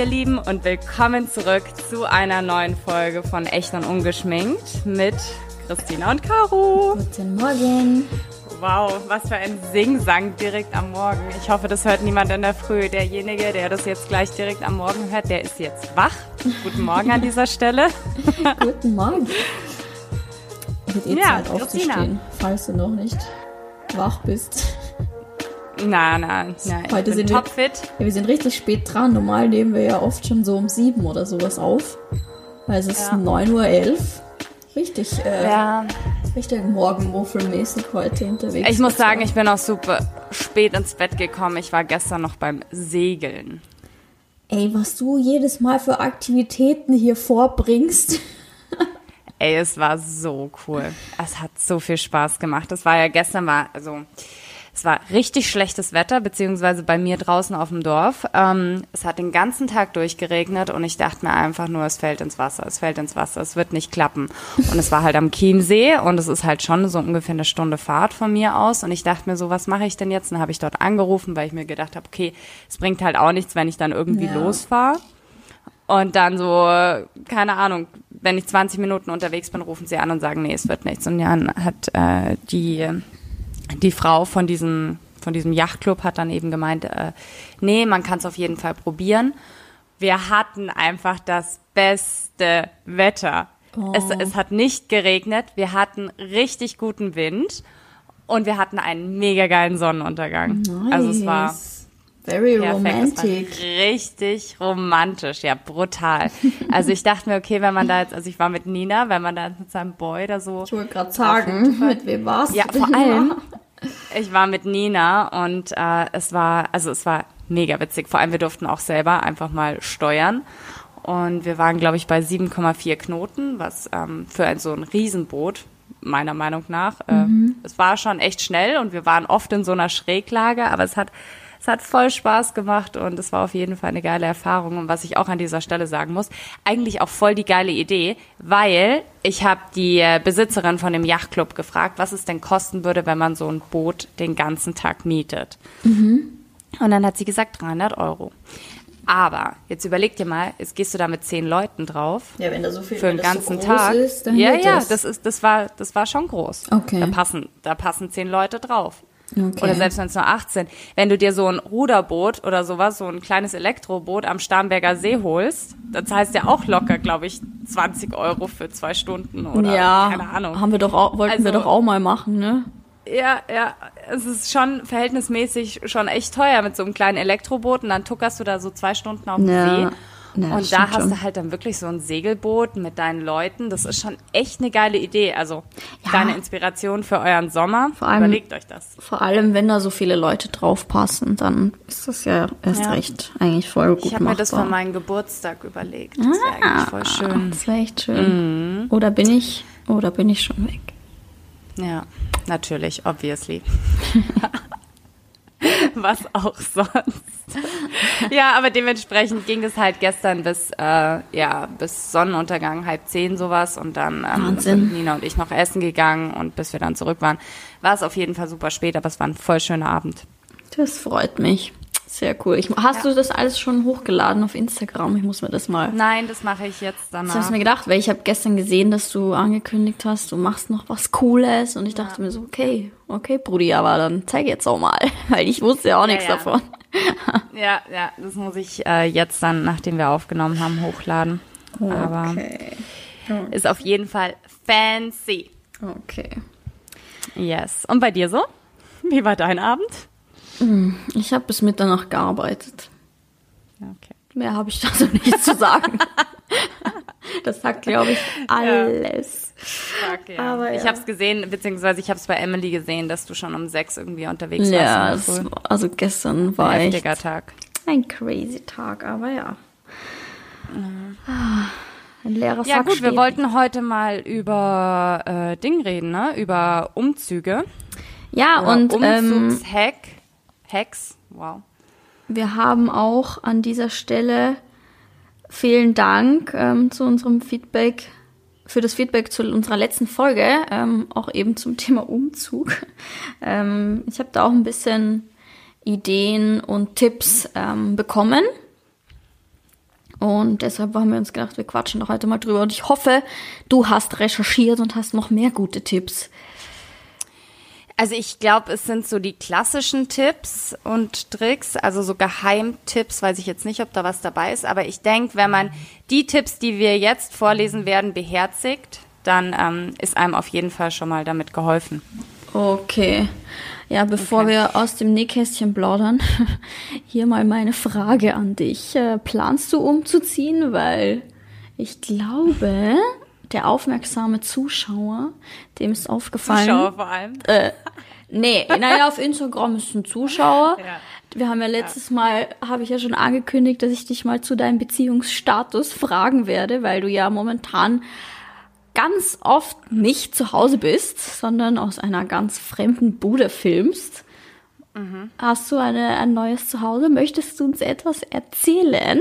ihr Lieben, und willkommen zurück zu einer neuen Folge von Echt und Ungeschminkt mit Christina und Caro. Guten Morgen. Wow, was für ein Singsang direkt am Morgen. Ich hoffe, das hört niemand in der Früh. Derjenige, der das jetzt gleich direkt am Morgen hört, der ist jetzt wach. Guten Morgen an dieser Stelle. Guten Morgen. Wird eh Ja, Zeit Christina. aufzustehen, falls du noch nicht wach bist. Na, na, na. Ich Heute sind wir- topfit. Ja, wir sind richtig spät dran. Normal nehmen wir ja oft schon so um sieben oder sowas auf. Weil es ist Ja. 9.11 Uhr. Richtig, äh, Ja, richtig morgenmuffelmäßig heute unterwegs. ich muss sagen, ich bin auch super spät ins Bett gekommen. Ich war gestern noch beim Segeln. Ey, was du jedes Mal für Aktivitäten hier vorbringst. Ey, es war so cool. Es hat so viel Spaß gemacht. Es war ja gestern war, also es war richtig schlechtes Wetter, beziehungsweise bei mir draußen auf dem Dorf. Ähm, es hat den ganzen Tag durchgeregnet und ich dachte mir einfach nur, es fällt ins Wasser, es fällt ins Wasser, es wird nicht klappen. Und es war halt am Chiemsee und es ist halt schon so ungefähr eine Stunde Fahrt von mir aus. Und ich dachte mir so, was mache ich denn jetzt? Und dann habe ich dort angerufen, weil ich mir gedacht habe, okay, es bringt halt auch nichts, wenn ich dann irgendwie Ja. losfahre. Und dann so, keine Ahnung, wenn ich 20 Minuten unterwegs bin, rufen sie an und sagen, nee, es wird nichts. Und dann hat äh, die, die Frau von diesem, von diesem Yachtclub hat dann eben gemeint, äh, nee, man kann es auf jeden Fall probieren. Wir hatten einfach das beste Wetter. Oh. Es, es hat nicht geregnet, wir hatten richtig guten Wind und wir hatten einen mega geilen Sonnenuntergang. Also es war Nice. Very Perfekt, romantic. richtig romantisch, ja, brutal. Also ich dachte mir, okay, wenn man da jetzt, also ich war mit Nina, wenn man da mit seinem Boy da so, Ich wollte gerade sagen, mit wem warst ja, du denn vor allem, ich war mit Nina und äh, es war, also es war mega witzig. Vor allem, wir durften auch selber einfach mal steuern. Und wir waren, glaube ich, bei 7,4 Knoten, was ähm, für ein so ein Riesenboot, meiner Meinung nach, äh, es war schon echt schnell und wir waren oft in so einer Schräglage, aber es hat, es hat voll Spaß gemacht und es war auf jeden Fall eine geile Erfahrung. Und was ich auch an dieser Stelle sagen muss, eigentlich auch voll die geile Idee, weil ich habe die äh, Besitzerin von dem Yachtclub gefragt, was es denn kosten würde, wenn man so ein Boot den ganzen Tag mietet. Und dann hat sie gesagt 300 Euro. Aber jetzt überleg dir mal, jetzt gehst du da mit zehn Leuten drauf Ja, wenn da so viel für den ganzen so Tag. Ist, ja, ja, das. das ist, das war, das war schon groß. Okay. Da passen, da passen zehn Leute drauf. Okay. Oder selbst wenn es nur 18. Wenn du dir so ein Ruderboot oder sowas, so ein kleines Elektroboot am Starnberger See holst, dann zahlst du ja auch locker, glaube ich, 20 Euro für zwei Stunden oder ja, keine Ahnung. haben wir doch auch, wollten wir Also- doch auch mal machen, ne? Ja, ja, es ist schon verhältnismäßig schon echt teuer mit so einem kleinen Elektroboot und dann tuckerst du da so zwei Stunden auf dem Ja. See. Das und da hast schon. du halt dann wirklich so ein Segelboot mit deinen Leuten. Das ist schon echt eine geile Idee. Also Ja. kleine Inspiration für euren Sommer. Vor allem- Überlegt euch das. Vor allem, wenn da so viele Leute draufpassen, dann ist das ja erst Ja. recht eigentlich voll gut Ich habe mir das für meinen Geburtstag überlegt. Das wäre eigentlich voll schön. Ah, Das wäre echt schön. Mhm. Oder bin ich, oder bin ich schon weg? Ja, natürlich, obviously. Was auch sonst. Ja, aber dementsprechend ging es halt gestern bis, äh, ja, bis Sonnenuntergang, halb zehn sowas und dann ähm, Wahnsinn. sind Nina und ich noch essen gegangen und bis wir dann zurück waren, war es auf jeden Fall super spät, aber es war ein voll schöner Abend. Das freut mich. Sehr cool. Ich, hast Ja. du das alles schon hochgeladen auf Instagram? Ich muss mir das mal. Nein, das mache ich jetzt Das habe ich mir gedacht, weil ich habe gestern gesehen, dass du angekündigt hast, du machst noch was Cooles und ich dachte mir so, okay, okay, Brudi, aber dann zeig jetzt auch mal, weil ich wusste ja auch nichts ja. davon. Ja, ja, das muss ich äh, jetzt dann, nachdem wir aufgenommen haben, hochladen. Aber Okay. ist auf jeden Fall fancy. Okay. Yes. Und bei dir so? Wie war dein Abend? Ich habe bis Mitternacht gearbeitet. Okay. Mehr habe ich dazu nicht zu sagen. Das sagt, glaube ich, alles. Fuck, ja. Aber Ich ja. habe es gesehen, beziehungsweise ich habe es bei Emily gesehen, dass du schon um sechs irgendwie unterwegs Ja, warst. war- also gestern war echt Heftiger Tag. ein crazy Tag, aber ja. Ein leerer Ja Sack gut, wir wollten heute mal über äh, Ding reden, ne? Über Umzüge. Ja, Oder und ähm, Umzugshack. Hacks. Wow. wir haben auch an dieser Stelle vielen Dank ähm, zu unserem Feedback, für das Feedback zu unserer letzten Folge, ähm, auch eben zum Thema Umzug. Ähm, ich habe da auch ein bisschen Ideen und Tipps ähm, bekommen. Und deshalb haben wir uns gedacht, wir quatschen doch heute mal drüber. Und ich hoffe, du hast recherchiert und hast noch mehr gute Tipps. Also ich glaube, es sind so die klassischen Tipps und Tricks, also so Geheimtipps, weiß ich jetzt nicht, ob da was dabei ist, aber ich denke, wenn man die Tipps, die wir jetzt vorlesen werden, beherzigt, dann ähm, ist einem auf jeden Fall schon mal damit geholfen. Okay. Ja, bevor okay. wir aus dem Nähkästchen plaudern, hier mal meine Frage an dich. Äh, planst du umzuziehen? Weil ich glaube, der aufmerksame Zuschauer, dem ist aufgefallen. Zuschauer vor allem. Äh, nee, naja, auf Instagram ist ein Zuschauer. Ja. Wir haben ja letztes ja. Mal, habe ich ja schon angekündigt, dass ich dich mal zu deinem Beziehungsstatus fragen werde, weil du ja momentan ganz oft nicht zu Hause bist, sondern aus einer ganz fremden Bude filmst. Mhm. Hast du eine, ein neues Zuhause? Möchtest du uns etwas erzählen?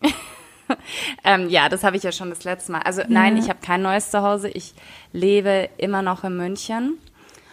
ähm, ja, das habe ich ja schon das letzte Mal. Also nein, ich habe kein neues Zuhause. Ich lebe immer noch in München.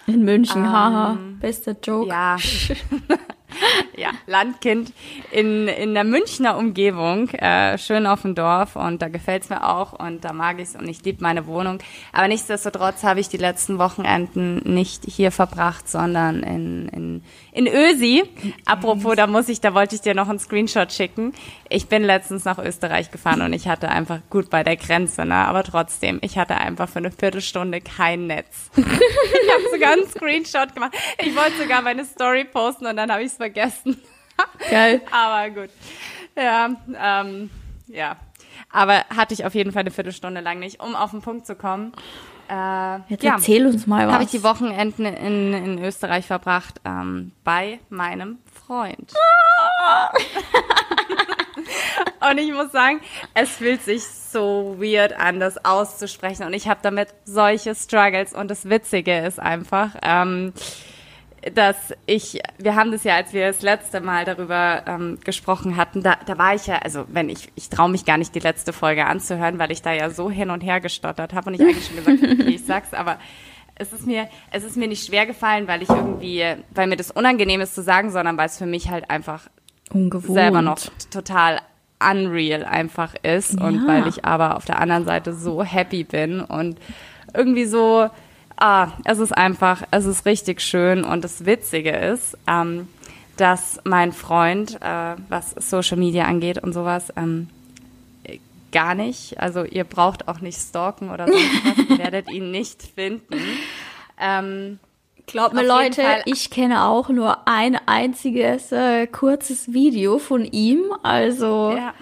In München, ähm, haha, bester Joke. Ja. ja, Landkind in, in der Münchner Umgebung, äh, schön auf dem Dorf und da gefällt's mir auch und da mag ich's und ich liebe meine Wohnung. Aber nichtsdestotrotz habe ich die letzten Wochenenden nicht hier verbracht, sondern in, in, in Ösi. Apropos, da muss ich, da wollte ich dir noch einen Screenshot schicken. Ich bin letztens nach Österreich gefahren und ich hatte einfach gut bei der Grenze, ne? aber trotzdem, ich hatte einfach für eine Viertelstunde kein Netz. ich habe sogar einen Screenshot gemacht. Ich wollte sogar meine Story posten und dann habe ich es vergessen. Geil. Aber gut. Ja, ähm, ja. Aber hatte ich auf jeden Fall eine Viertelstunde lang nicht, um auf den Punkt zu kommen. Äh, Jetzt ja, erzähl uns mal was. Habe ich die Wochenenden in, in Österreich verbracht ähm, bei meinem Freund. und ich muss sagen, es fühlt sich so weird an, das auszusprechen. Und ich habe damit solche Struggles. Und das Witzige ist einfach, ähm, dass ich, wir haben das ja, als wir das letzte Mal darüber ähm, gesprochen hatten, da, da war ich ja, also wenn ich, ich traue mich gar nicht, die letzte Folge anzuhören, weil ich da ja so hin und her gestottert habe und ich eigentlich schon gesagt habe, okay, ich sag's, aber es ist mir, es ist mir nicht schwer gefallen, weil ich irgendwie, weil mir das unangenehm ist zu sagen, sondern weil es für mich halt einfach Ungewohnt. selber noch total unreal einfach ist ja. und weil ich aber auf der anderen Seite so happy bin und irgendwie so, ah, es ist einfach, es ist richtig schön und das Witzige ist, ähm, dass mein Freund, äh, was Social Media angeht und sowas, ähm, gar nicht, also ihr braucht auch nicht stalken oder sonst was, ihr werdet ihn nicht finden. Ähm, Glaubt mir Leute, ich kenne auch nur ein einziges äh, kurzes Video von ihm. Also ja.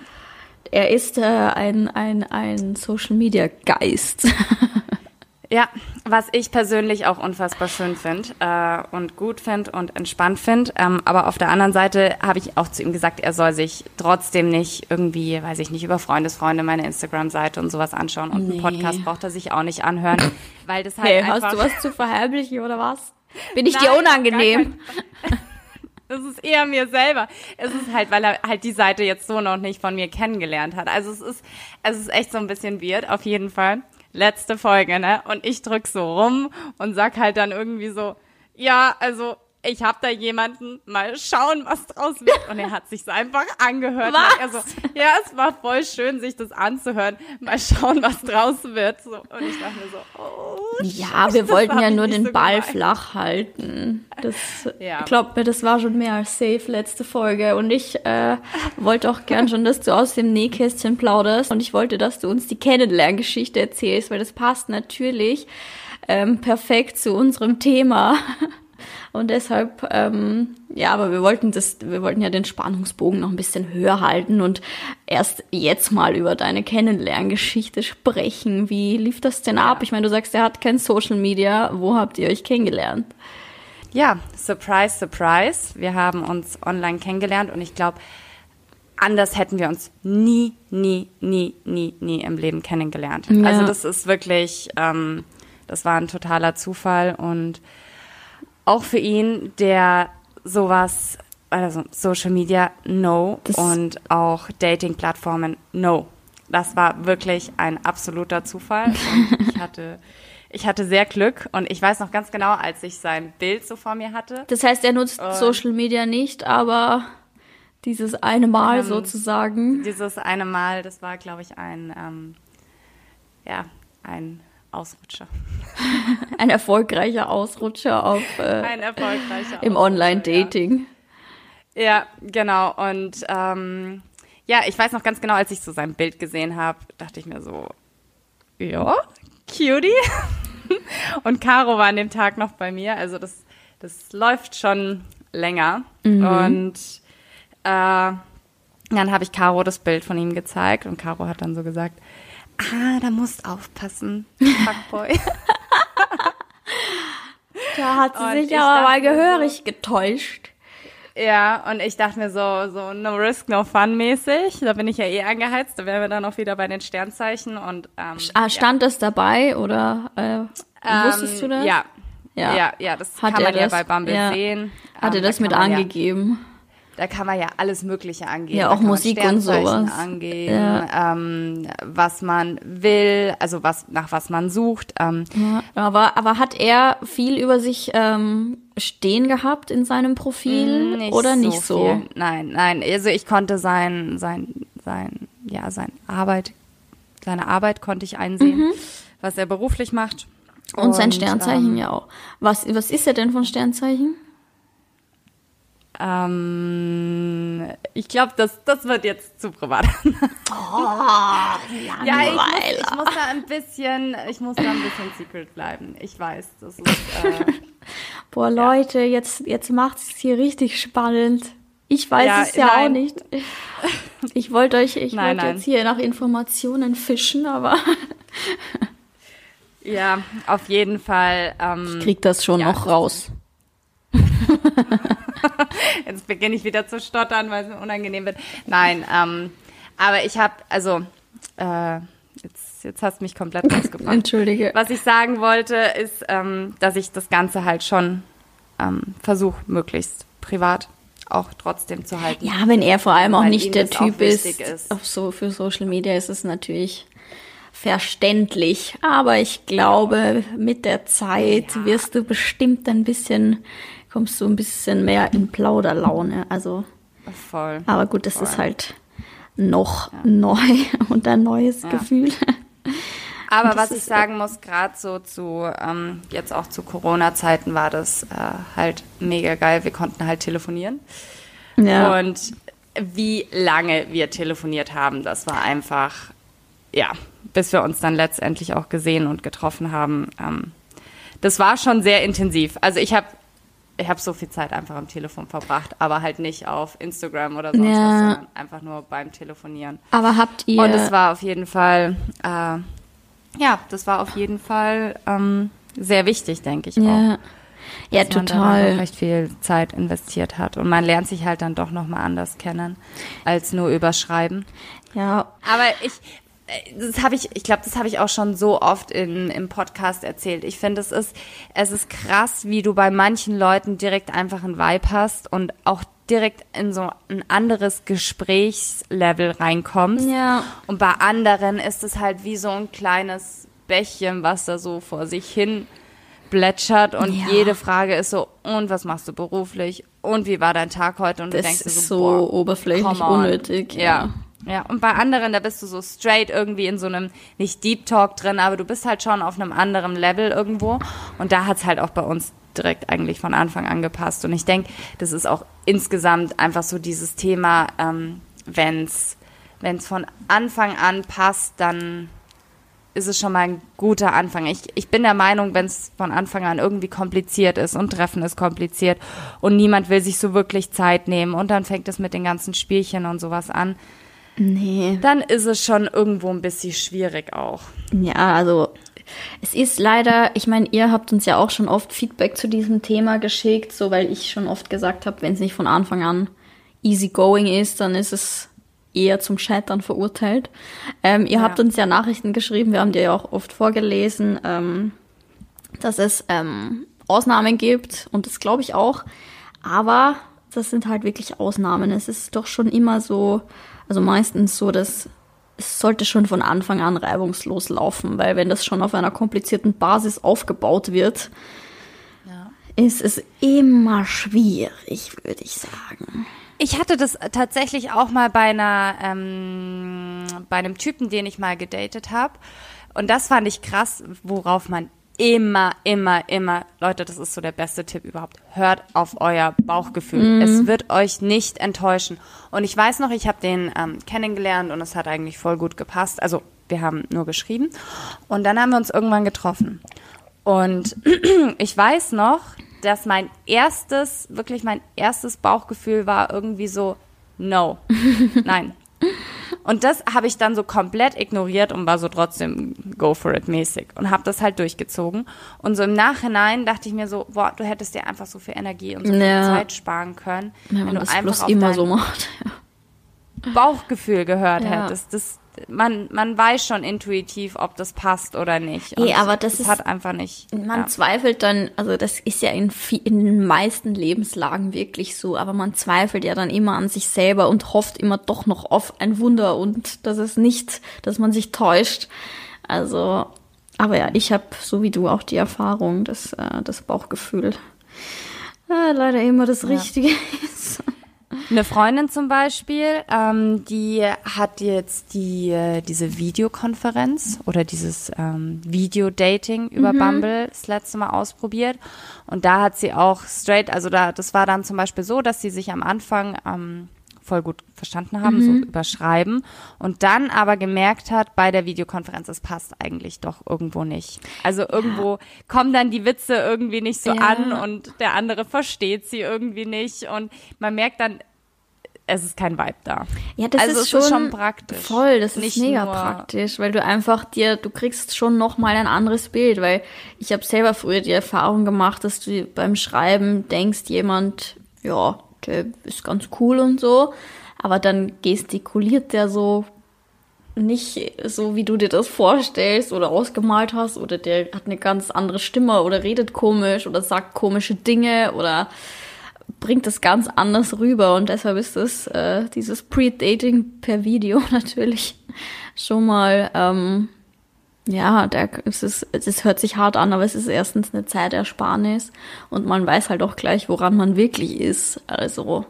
er ist äh, ein, ein, ein Social Media Geist. Ja, was ich persönlich auch unfassbar schön finde äh, und gut finde und entspannt finde. Ähm, aber auf der anderen Seite habe ich auch zu ihm gesagt, er soll sich trotzdem nicht irgendwie, weiß ich nicht, über Freundesfreunde meine Instagram-Seite und sowas anschauen. Und nee. einen Podcast braucht er sich auch nicht anhören, weil das halt hey, einfach... Hast du was zu verheimlichen oder was? Bin ich Nein, dir unangenehm? Das ist eher mir selber. Es ist halt, weil er halt die Seite jetzt so noch nicht von mir kennengelernt hat. Also es ist, es ist echt so ein bisschen weird, auf jeden Fall letzte Folge, ne? Und ich drück so rum und sag halt dann irgendwie so, ja, also ich habe da jemanden, mal schauen, was draus wird. Und er hat sich einfach angehört. Was? Also, ja, es war voll schön, sich das anzuhören. Mal schauen, was draus wird. So, und ich dachte mir so, oh. Ja, wir wollten ja nur den so Ball gemein. flach halten. Das, ja. glaubt mir, das war schon mehr als safe letzte Folge. Und ich äh, wollte auch gern schon, dass du aus dem Nähkästchen plauderst. Und ich wollte, dass du uns die Kennenlerngeschichte erzählst, weil das passt natürlich ähm, perfekt zu unserem Thema. Und deshalb, ähm, ja, aber wir wollten das, wir wollten ja den Spannungsbogen noch ein bisschen höher halten und erst jetzt mal über deine Kennenlerngeschichte sprechen. Wie lief das denn ab? Ich meine, du sagst, er hat kein Social Media. Wo habt ihr euch kennengelernt? Ja, surprise, surprise. Wir haben uns online kennengelernt und ich glaube, anders hätten wir uns nie, nie, nie, nie, nie im Leben kennengelernt. Ja. Also das ist wirklich, ähm, das war ein totaler Zufall und auch für ihn, der sowas, also Social Media, no das und auch Dating-Plattformen, no. Das war wirklich ein absoluter Zufall. Und ich hatte, ich hatte sehr Glück und ich weiß noch ganz genau, als ich sein Bild so vor mir hatte. Das heißt, er nutzt Social Media nicht, aber Dieses eine Mal Ähm, sozusagen. Dieses eine Mal, das war, glaube ich, ein, ähm, ja, ein Ausrutscher. Ein erfolgreicher Ausrutscher auf, äh, Ein erfolgreicher im Online-Dating. Ja. ja, genau. Und ähm, ja, ich weiß noch ganz genau, als ich so sein Bild gesehen habe, dachte ich mir so, ja, cutie. Und Caro war an dem Tag noch bei mir. Also das, das läuft schon länger. Und äh, dann habe ich Caro das Bild von ihm gezeigt und Caro hat dann so gesagt, ah, da musst aufpassen, Fuckboy. Da hat sie Und sich ich aber mal gehörig getäuscht. ja, und ich dachte mir so, so no risk, no fun mäßig. Da bin ich ja eh angeheizt. Da wären wir dann auch wieder bei den Sternzeichen und ähm, Ah, stand das dabei oder äh, ja. wusstest du Ähm, das? Ja. Ja. Ja, ja, das Hat kann er man ja das- bei Bumble ja. sehen. Hat er Ähm, das da mit man ja- angegeben? Da kann man ja alles Mögliche angeben. Ja, auch Musik und sowas. angeben, Ja. ähm, was man will, also was nach was man sucht. Ähm, Ja, aber, aber hat er viel über sich ähm, stehen gehabt in seinem Profil oder nicht so? Viel. Nein, nein. Also ich konnte sein, sein, sein, ja, sein Arbeit, seine Arbeit konnte ich einsehen, was er beruflich macht. Mhm. Und sein ähm, Sternzeichen ja auch. Was, was ist er denn von Sternzeichen? Ähm, ich glaube, das, das wird jetzt zu privat. Oh, ja, ich muss, ich muss da ein bisschen, ich muss da ein bisschen secret bleiben. Ich weiß, das ist, äh, Boah, Leute, jetzt, jetzt macht es hier richtig spannend. Ich weiß Ja, es ja nein. auch nicht. Ich wollte euch, ich Nein, wollte nein. jetzt hier nach Informationen fischen, aber ja, auf jeden Fall. Ähm, krieg das schon Ja, noch raus. Jetzt beginne ich wieder zu stottern, weil es mir unangenehm wird. Nein, ähm, aber ich habe, also, äh, jetzt, jetzt hast du mich komplett rausgebracht. Entschuldige. Was ich sagen wollte, ist, ähm, dass ich das Ganze halt schon ähm, versuche, möglichst privat auch trotzdem zu halten. Ja, wenn er vor allem auch nicht der Typ ist, ist. Auf so, für Social Media ist es natürlich verständlich. Aber ich glaube, mit der Zeit wirst du bestimmt ein bisschen, kommst du ein bisschen mehr in Plauderlaune. Also, Voll. aber gut, das Voll. ist halt noch neu und ein neues Gefühl. Aber was ich sagen muss, gerade so zu, ähm, jetzt auch zu Corona-Zeiten war das äh, halt mega geil. Wir konnten halt telefonieren. Ja. Und wie lange wir telefoniert haben, das war einfach, ja, bis wir uns dann letztendlich auch gesehen und getroffen haben. Ähm, das war schon sehr intensiv. Also ich habe ich hab so viel Zeit einfach am Telefon verbracht, aber halt nicht auf Instagram oder sonst Ja. was, sondern einfach nur beim Telefonieren. aber habt ihr, Und es war auf jeden Fall, äh, ja, das war auf jeden Fall ähm, sehr wichtig, denke ich auch. ja, ja, dass man da total. recht viel Zeit investiert hat. Und man lernt sich halt dann doch nochmal anders kennen, als nur überschreiben. Ja, Aber ich, das habe ich, ich glaube, das habe ich auch schon so oft in, im Podcast erzählt. Ich finde, es ist, es ist krass, wie du bei manchen Leuten direkt einfach einen Vibe hast und auch direkt in so ein anderes Gesprächslevel reinkommst. Ja. Und bei anderen ist es halt wie so ein kleines Bächchen, was da so vor sich hin plätschert und Ja. jede Frage ist so, und was machst du beruflich? Und wie war dein Tag heute? Und du Das denkst dir ist so, so boah, oberflächlich unnötig, ja. Ja. Ja, und bei anderen, da bist du so straight irgendwie in so einem, nicht Deep Talk drin, aber du bist halt schon auf einem anderen Level irgendwo. Und da hat's halt auch bei uns direkt eigentlich von Anfang an gepasst. Und ich denke, das ist auch insgesamt einfach so dieses Thema, ähm, wenn's wenn's von Anfang an passt, dann ist es schon mal ein guter Anfang. Ich, ich bin der Meinung, wenn es von Anfang an irgendwie kompliziert ist und Treffen ist kompliziert und niemand will sich so wirklich Zeit nehmen und dann fängt es mit den ganzen Spielchen und sowas an, nee. dann ist es schon irgendwo ein bisschen schwierig auch. Ja, also es ist leider, ich meine, ihr habt uns ja auch schon oft Feedback zu diesem Thema geschickt, so weil ich schon oft gesagt habe, wenn es nicht von Anfang an easy going ist, dann ist es eher zum Scheitern verurteilt. Ähm, ihr Ja. habt uns ja Nachrichten geschrieben, wir haben dir ja auch oft vorgelesen, ähm, dass es ähm, Ausnahmen gibt und das glaube ich auch, aber das sind halt wirklich Ausnahmen. Es ist doch schon immer so, also meistens so, dass es sollte schon von Anfang an reibungslos laufen, weil wenn das schon auf einer komplizierten Basis aufgebaut wird, ist es immer schwierig, würde ich sagen. Ich hatte das tatsächlich auch mal bei einer, ähm, bei einem Typen, den ich mal gedatet habe. Und das fand ich krass, worauf man immer, immer, immer, Leute, das ist so der beste Tipp überhaupt. Hört auf euer Bauchgefühl. Mhm. Es wird euch nicht enttäuschen. Und ich weiß noch, ich habe den ähm, kennengelernt und es hat eigentlich voll gut gepasst. Also wir haben nur geschrieben. Und dann haben wir uns irgendwann getroffen. Und ich weiß noch, dass mein erstes, wirklich mein erstes Bauchgefühl war irgendwie so, no, nein, und das habe ich dann so komplett ignoriert und war so trotzdem go for it mäßig und habe das halt durchgezogen. Und so im Nachhinein dachte ich mir so, boah, du hättest dir einfach so viel Energie und so viel Zeit sparen können, ja, wenn du das einfach auf immer so macht. Bauchgefühl gehört ja. hättest. Das, man, man weiß schon intuitiv, ob das passt oder nicht. Und aber das, das ist, hat einfach nicht. Man ja. zweifelt dann, also das ist ja in, in den meisten Lebenslagen wirklich so, aber man zweifelt ja dann immer an sich selber und hofft immer doch noch auf ein Wunder und dass es nicht, dass man sich täuscht. Also, aber ja, ich habe so wie du auch die Erfahrung, dass äh, das Bauchgefühl äh, leider immer das Richtige ist. Eine Freundin zum Beispiel, ähm, die hat jetzt die äh, diese Videokonferenz oder dieses ähm, Video-Dating über mhm. Bumble das letzte Mal ausprobiert. Und da hat sie auch straight, also da, das war dann zum Beispiel so, dass sie sich am Anfang ähm, voll gut verstanden haben, mhm. so überschreiben. Und dann aber gemerkt hat bei der Videokonferenz, es passt eigentlich doch irgendwo nicht. Also irgendwo ja. kommen dann die Witze irgendwie nicht so ja. an und der andere versteht sie irgendwie nicht. Und man merkt dann, es ist kein Vibe da. Ja, das also ist, schon, ist schon praktisch. Voll, das Nicht ist mega praktisch, weil du einfach dir, du kriegst schon noch mal ein anderes Bild, weil ich habe selber früher die Erfahrung gemacht, dass du beim Schreiben denkst, jemand, ja, der ist ganz cool und so, aber dann gestikuliert der so nicht so, wie du dir das vorstellst oder ausgemalt hast, oder der hat eine ganz andere Stimme oder redet komisch oder sagt komische Dinge oder bringt das ganz anders rüber. Und deshalb ist das äh, dieses Pre-Dating per Video natürlich schon mal ähm, ja, ist es, es hört sich hart an, aber es ist erstens eine Zeitersparnis und man weiß halt auch gleich, woran man wirklich ist. Also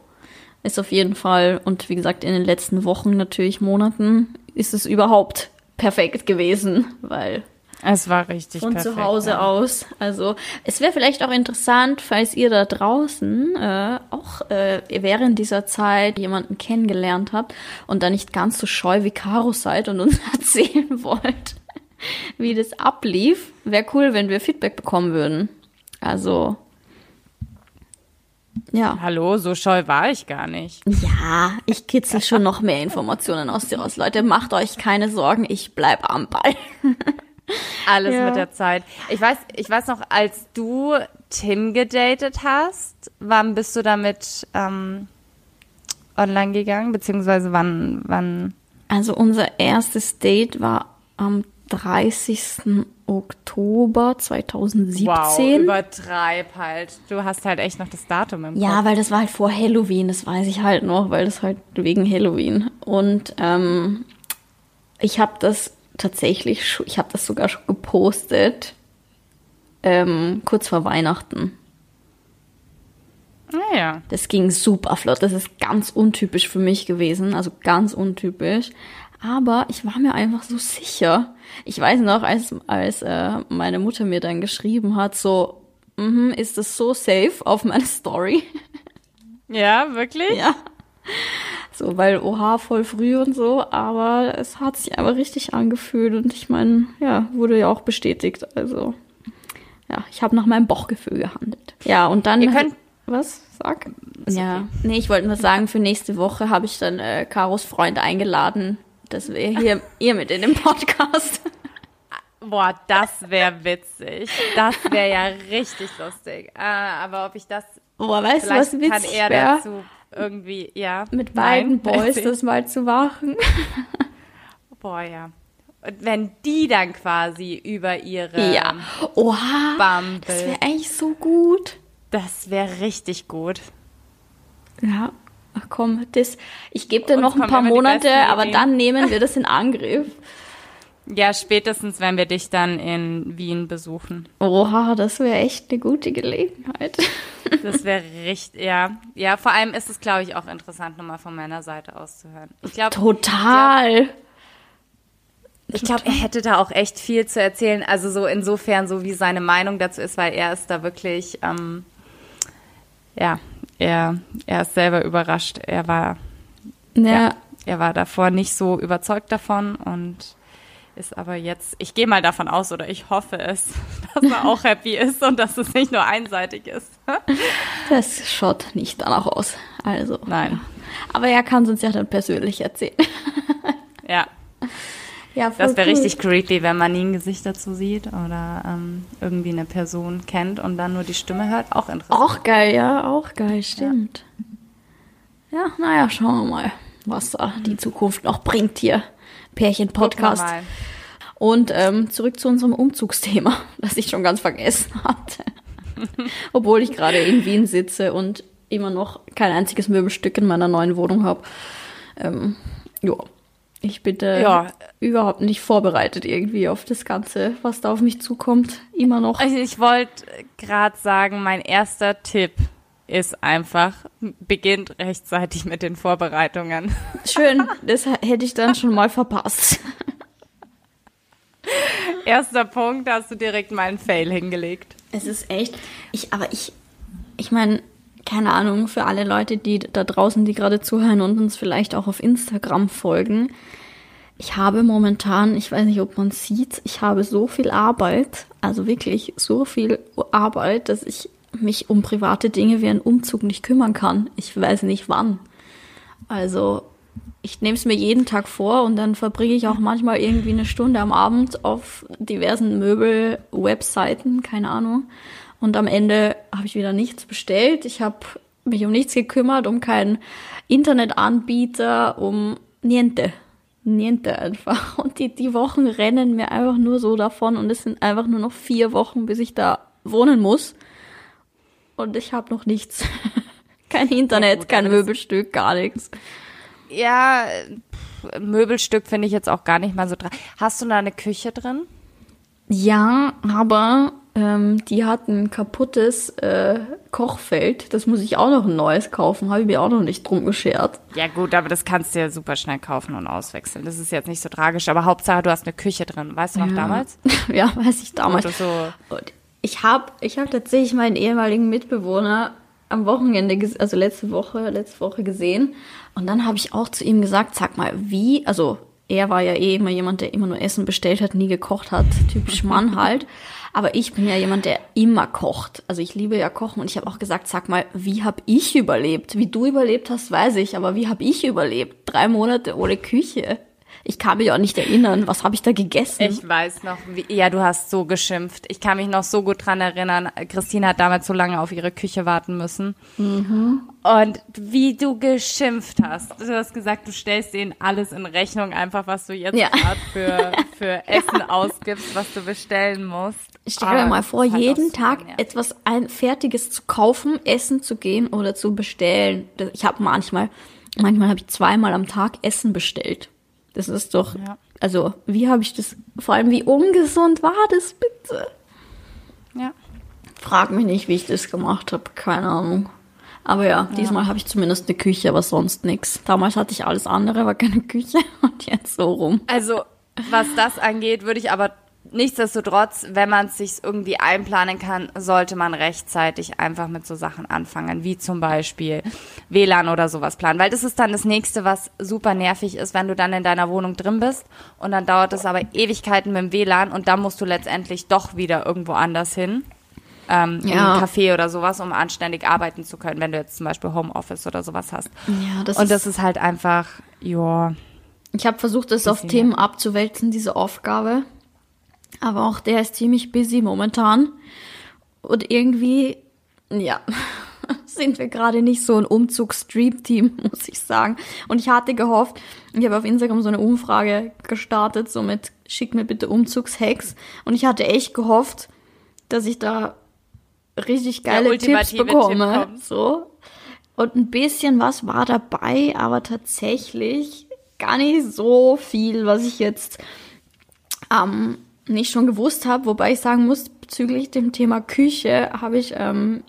ist auf jeden Fall und wie gesagt in den letzten Wochen natürlich Monaten ist es überhaupt perfekt gewesen, weil es war richtig von perfekt, zu Hause ja. aus. Also es wäre vielleicht auch interessant, falls ihr da draußen äh, auch äh, während dieser Zeit jemanden kennengelernt habt und da nicht ganz so scheu wie Caro seid und uns erzählen wollt, wie das ablief. Wäre cool, wenn wir Feedback bekommen würden. Also ja. Hallo, so scheu war ich gar nicht. Ja, ich kitzel schon noch mehr Informationen aus dir raus. Leute, macht euch keine Sorgen, ich bleib am Ball. Alles ja. mit der Zeit. Ich weiß, ich weiß noch, als du Tim gedatet hast, wann bist du damit ähm, online gegangen, beziehungsweise wann, wann? Also unser erstes Date war am 30. Oktober 2017. Wow, übertreib halt. Du hast halt echt noch das Datum im Kopf. Ja, weil das war halt vor Halloween, das weiß ich halt noch, weil das halt wegen Halloween. Und ähm, ich habe das tatsächlich, ich habe das sogar schon gepostet, ähm, kurz vor Weihnachten. Naja. Ah, das ging super flott. Das ist ganz untypisch für mich gewesen, also ganz untypisch. Aber ich war mir einfach so sicher. Ich weiß noch, als, als äh, meine Mutter mir dann geschrieben hat, so, mm ist das so safe auf meine Story? Ja, wirklich? Ja. So, weil oha, voll früh und so, aber es hat sich aber richtig angefühlt und ich meine, ja, wurde ja auch bestätigt. Also, ja, ich habe nach meinem Bauchgefühl gehandelt. Ja, und dann. Ihr könnt. Was? Sag. ja. Okay. Nee, ich wollte nur sagen, für nächste Woche habe ich dann äh, Karos Freund eingeladen. Das wäre hier ihr mit in dem Podcast. Boah, das wäre witzig. Das wäre ja richtig lustig. Äh, aber ob ich das. Boah, weißt du, was witzig kann er wär? dazu irgendwie, ja. Mit beiden Nein, Boys das mal zu machen. Boah, ja. Und wenn die dann quasi über ihre ja. Oha, Bumble, das wäre eigentlich so gut. Das wäre richtig gut. Ja, ach komm, das, ich gebe dir noch ein paar Monate, aber dann nehmen wir das in Angriff. Ja, spätestens, wenn wir dich dann in Wien besuchen. Oha, das wäre echt eine gute Gelegenheit. Das wäre richtig, ja. Ja, vor allem ist es, glaube ich, auch interessant, nochmal von meiner Seite aus zu hören. Ich glaube, Total. ich glaube, er hätte da auch echt viel zu erzählen. Also so insofern, so wie seine Meinung dazu ist, weil er ist da wirklich, ähm, ja, er, er ist selber überrascht. Er war, ja. ja, er war davor nicht so überzeugt davon und ist aber jetzt, ich gehe mal davon aus oder ich hoffe es, dass er auch happy ist und dass es nicht nur einseitig ist. Das schaut nicht danach aus. Also. Nein. Aber er kann es uns ja dann persönlich erzählen. Ja, Ja, das wäre cool. richtig creepy, wenn man nie ein Gesicht dazu sieht oder ähm, irgendwie eine Person kennt und dann nur die Stimme hört. Auch interessant. Auch geil, ja, auch geil, stimmt. Ja, naja, schauen wir mal, was da die Zukunft noch bringt hier. Pärchen-Podcast. Und ähm, zurück zu unserem Umzugsthema, das ich schon ganz vergessen hatte. Obwohl ich gerade in Wien sitze und immer noch kein einziges Möbelstück in meiner neuen Wohnung habe. Ähm, ja, ich bin äh, Ja. überhaupt nicht vorbereitet irgendwie auf das Ganze, was da auf mich zukommt. Immer noch. Also ich wollte gerade sagen, mein erster Tipp ist einfach, beginnt rechtzeitig mit den Vorbereitungen. Schön, das hätte ich dann schon mal verpasst. Erster Punkt, da hast du direkt mal einen Fail hingelegt. Es ist echt, ich, aber ich, ich meine, keine Ahnung, für alle Leute, die da draußen, die gerade zuhören und uns vielleicht auch auf Instagram folgen. Ich habe momentan, ich weiß nicht, ob man sieht, ich habe so viel Arbeit, also wirklich so viel Arbeit, dass ich mich um private Dinge wie einen Umzug nicht kümmern kann. Ich weiß nicht wann. Also ich nehme es mir jeden Tag vor und dann verbringe ich auch manchmal irgendwie eine Stunde am Abend auf diversen Möbel-Webseiten, keine Ahnung. Und am Ende habe ich wieder nichts bestellt. Ich habe mich um nichts gekümmert, um keinen Internetanbieter, um niente. Niente einfach. Und die, die Wochen rennen mir einfach nur so davon und es sind einfach nur noch vier Wochen, bis ich da wohnen muss. Und ich habe noch nichts. Kein Internet, gut, kein Möbelstück, gar nichts. Ja, pff, Möbelstück finde ich jetzt auch gar nicht mal so dran. Hast du da eine Küche drin? Ja, aber ähm, die hat ein kaputtes äh, Kochfeld. Das muss ich auch noch ein neues kaufen. Habe ich mir auch noch nicht drum geschert. Ja gut, aber das kannst du ja super schnell kaufen und auswechseln. Das ist jetzt nicht so tragisch. Aber Hauptsache, du hast eine Küche drin. Weißt du noch Ja. damals? ja, weiß ich damals. So. Und ich habe ich hab tatsächlich meinen ehemaligen Mitbewohner am Wochenende, also letzte Woche, letzte Woche gesehen. Und dann habe ich auch zu ihm gesagt, sag mal, wie, also er war ja eh immer jemand, der immer nur Essen bestellt hat, nie gekocht hat, typisch Mann halt. Aber ich bin ja jemand, der immer kocht. Also ich liebe ja Kochen und ich habe auch gesagt, sag mal, wie habe ich überlebt? Wie du überlebt hast, weiß ich, aber wie habe ich überlebt? Drei Monate ohne Küche. Ich kann mich auch nicht erinnern, was habe ich da gegessen? Ich weiß noch, wie, ja, du hast so geschimpft. Ich kann mich noch so gut dran erinnern. Christine hat damals so lange auf ihre Küche warten müssen. Und wie du geschimpft hast. Du hast gesagt, du stellst denen alles in Rechnung, einfach was du jetzt Ja. gerade für, für Essen ausgibst, was du bestellen musst. Stell dir mal vor, jeden Tag nervig. etwas ein Fertiges zu kaufen, essen zu gehen oder zu bestellen. Ich habe manchmal, manchmal habe ich zweimal am Tag Essen bestellt. Das ist doch, Ja. also wie habe ich das, vor allem wie ungesund war das bitte? Ja. Frag mich nicht, wie ich das gemacht habe, keine Ahnung. Aber ja, diesmal habe ich zumindest eine Küche, aber sonst nix. Damals hatte ich alles andere, aber keine Küche und jetzt so rum. Also, was das angeht, würde ich aber nichtsdestotrotz, wenn man es sich irgendwie einplanen kann, sollte man rechtzeitig einfach mit so Sachen anfangen, wie zum Beispiel WLAN oder sowas planen. Weil das ist dann das nächste, was super nervig ist, wenn du dann in deiner Wohnung drin bist und dann dauert es aber Ewigkeiten mit dem WLAN und dann musst du letztendlich doch wieder irgendwo anders hin. Ähm, in Ja. ein Café oder sowas, um anständig arbeiten zu können, wenn du jetzt zum Beispiel Homeoffice oder sowas hast. Ja, das und ist, das ist halt einfach, ja, Ich habe versucht, das auf Themen abzuwälzen, diese Aufgabe. Aber auch der ist ziemlich busy momentan. Und irgendwie, ja, sind wir gerade nicht so ein Umzug-Stream-Team, muss ich sagen. Und ich hatte gehofft, ich habe auf Instagram so eine Umfrage gestartet, so mit schick mir bitte Umzugshacks. Und ich hatte echt gehofft, dass ich da richtig geile Tipps Tipp bekomme. kommt. so. Und ein bisschen was war dabei, aber tatsächlich gar nicht so viel, was ich jetzt ähm, nicht schon gewusst habe. Wobei ich sagen muss, bezüglich dem Thema Küche habe ich ähm,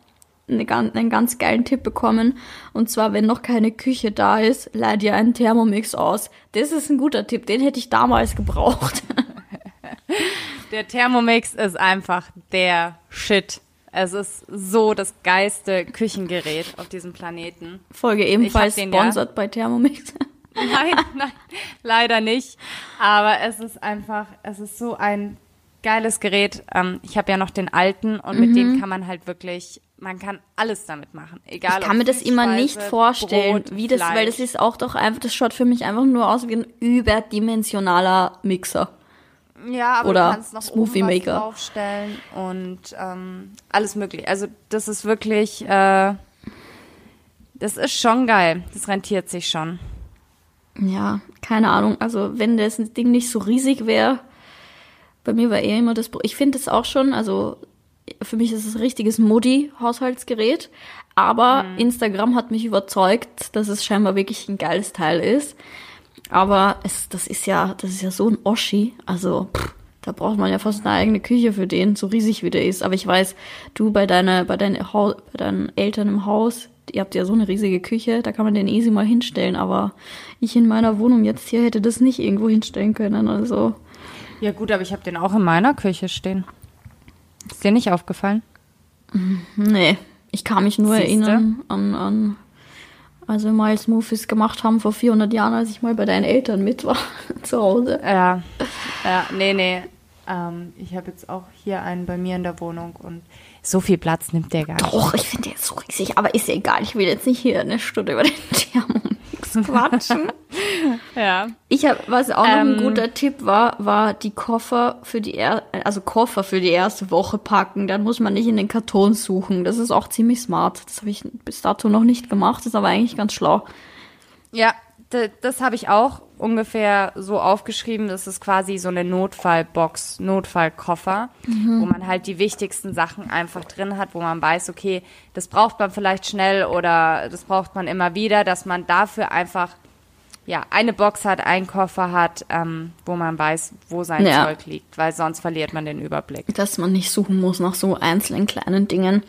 eine, einen ganz geilen Tipp bekommen. Und zwar, wenn noch keine Küche da ist, leih dir einen Thermomix aus. Das ist ein guter Tipp, den hätte ich damals gebraucht. Der Thermomix ist einfach der Shit. Es ist so das geilste Küchengerät auf diesem Planeten. Folge ebenfalls sponsored ja. bei Thermomix. Nein, nein, leider nicht. Aber es ist einfach, es ist so ein geiles Gerät. Ähm, ich habe ja noch den alten und mit dem mhm. kann man halt wirklich, man kann alles damit machen. Egal. Ich kann mir das immer nicht vorstellen, Brot, wie das, Fleisch. weil das ist auch doch einfach, das schaut für mich einfach nur aus wie ein überdimensionaler Mixer. Ja, aber Oder du kannst noch Smoothie oben Maker. draufstellen und ähm, alles mögliche. Also das ist wirklich, äh, das ist schon geil. Das rentiert sich schon. Ja, keine Ahnung. Also wenn das Ding nicht so riesig wäre, bei mir war eher immer das. Ich finde es auch schon, also für mich ist es ein richtiges Modi-Haushaltsgerät. Aber mhm. Instagram hat mich überzeugt, dass es scheinbar wirklich ein geiles Teil ist. Aber es, das ist ja, das ist ja so ein Oschi. Also, pff, da braucht man ja fast eine eigene Küche für den, so riesig wie der ist. Aber ich weiß, du bei deiner, bei deinen, bei deinen Eltern im Haus, ihr habt ja so eine riesige Küche, da kann man den easy mal hinstellen. Aber ich in meiner Wohnung jetzt hier hätte das nicht irgendwo hinstellen können. Also, ja gut, aber ich habe den auch in meiner Küche stehen. Ist dir nicht aufgefallen? Nee, ich kann mich nur Siehste? erinnern an, an, als wir mal Smoothies gemacht haben vor 400 Jahren, als ich mal bei deinen Eltern mit war, zu Hause. Ja, ja nee, nee. Ähm, ich habe jetzt auch hier einen bei mir in der Wohnung und so viel Platz nimmt der gar nicht. Doch, ich finde der so riesig, aber ist ja egal. Ich will jetzt nicht hier eine Stunde über den Thermomix quatschen. ja. Ich habe, was auch noch ähm, ein guter Tipp war, war die Koffer für die, er also Koffer für die erste Woche packen. Dann muss man nicht in den Karton suchen. Das ist auch ziemlich smart. Das habe ich bis dato noch nicht gemacht. Das ist aber eigentlich ganz schlau. Ja, das habe ich auch ungefähr so aufgeschrieben. Das ist quasi so eine Notfallbox, Notfallkoffer, mhm. wo man halt die wichtigsten Sachen einfach drin hat, wo man weiß, okay, das braucht man vielleicht schnell oder das braucht man immer wieder, dass man dafür einfach ja eine Box hat, einen Koffer hat, ähm, wo man weiß, wo sein ja. Zeug liegt, weil sonst verliert man den Überblick. Dass man nicht suchen muss nach so einzelnen kleinen Dingen.